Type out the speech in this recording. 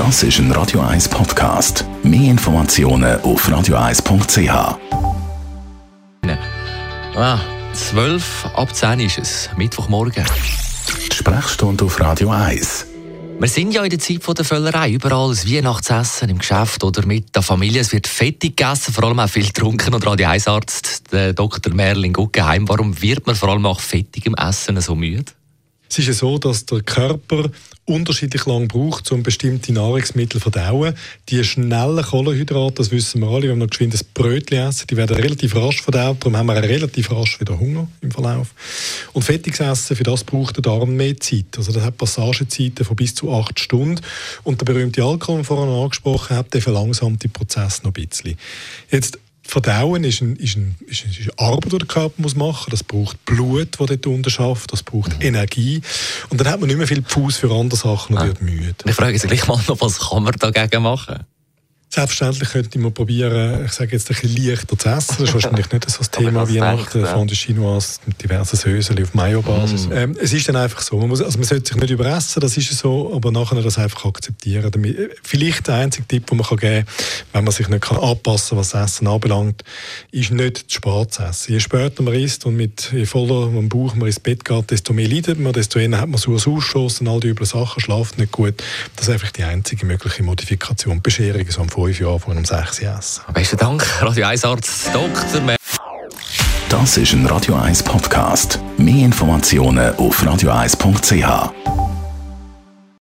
Das ist ein Radio 1 Podcast. Mehr Informationen auf radio1.ch. Ah, 12 ab 10 ist es, Mittwochmorgen. Die Sprechstunde auf Radio 1. Wir sind ja in der Zeit der Völlerei. Überall ein Weihnachtsessen im Geschäft oder mit der Familie. Es wird fettig gegessen, vor allem auch viel getrunken. Und Radio 1 Arzt, der Dr. Merlin Guggenheim, warum wird man vor allem auch fettigem Essen so müde? Es ist ja so, dass der Körper unterschiedlich lang braucht, um bestimmte Nahrungsmittel zu verdauen. Die schnellen Kohlenhydrate, das wissen wir alle, wenn wir noch geschwind ein Brötchen essen, die werden relativ rasch verdaut, darum haben wir relativ rasch wieder Hunger im Verlauf. Und fettiges Essen, für das braucht der Darm mehr Zeit. Also das hat Passagezeiten von bis zu acht Stunden. Und der berühmte Alkohol, den vorhin angesprochen habe, der verlangsamt den Prozess noch ein bisschen. Jetzt Verdauen ist, ein, ist, ein, ist, eine Arbeit, die der Körper muss machen muss. Das braucht Blut, das dort unterschafft. Das braucht mhm. Energie. Und dann hat man nicht mehr viel Fuß für andere Sachen und ah. wird müde. Ich frage Sie gleich mal noch, was kann man dagegen machen? Selbstverständlich könnte man probieren, ich sage jetzt ein bisschen leichter zu essen. Das ist wahrscheinlich nicht so das Thema wie nach der Fondue Chinoise mit diversen Söseli auf Mayo-Basis. Mm. Ähm, es ist dann einfach so. Man, muss, also man sollte sich nicht überessen, das ist so, aber nachher das einfach akzeptieren. Vielleicht der einzige Tipp, den man kann geben kann, wenn man sich nicht kann anpassen kann, was das Essen anbelangt, ist nicht zu spät zu essen. Je später man isst und mit je voller am Bauch man ins Bett geht, desto mehr leidet man, desto eher hat man so Ausschuss und all die üblen Sachen, schlaft nicht gut. Das ist einfach die einzige mögliche Modifikation. Bescherung so am fünf Jahren vor einem 6 essen. Besten Dank, Radio 1 Arzt Dr. Das ist ein Radio 1 Podcast. Mehr Informationen auf radio1.ch.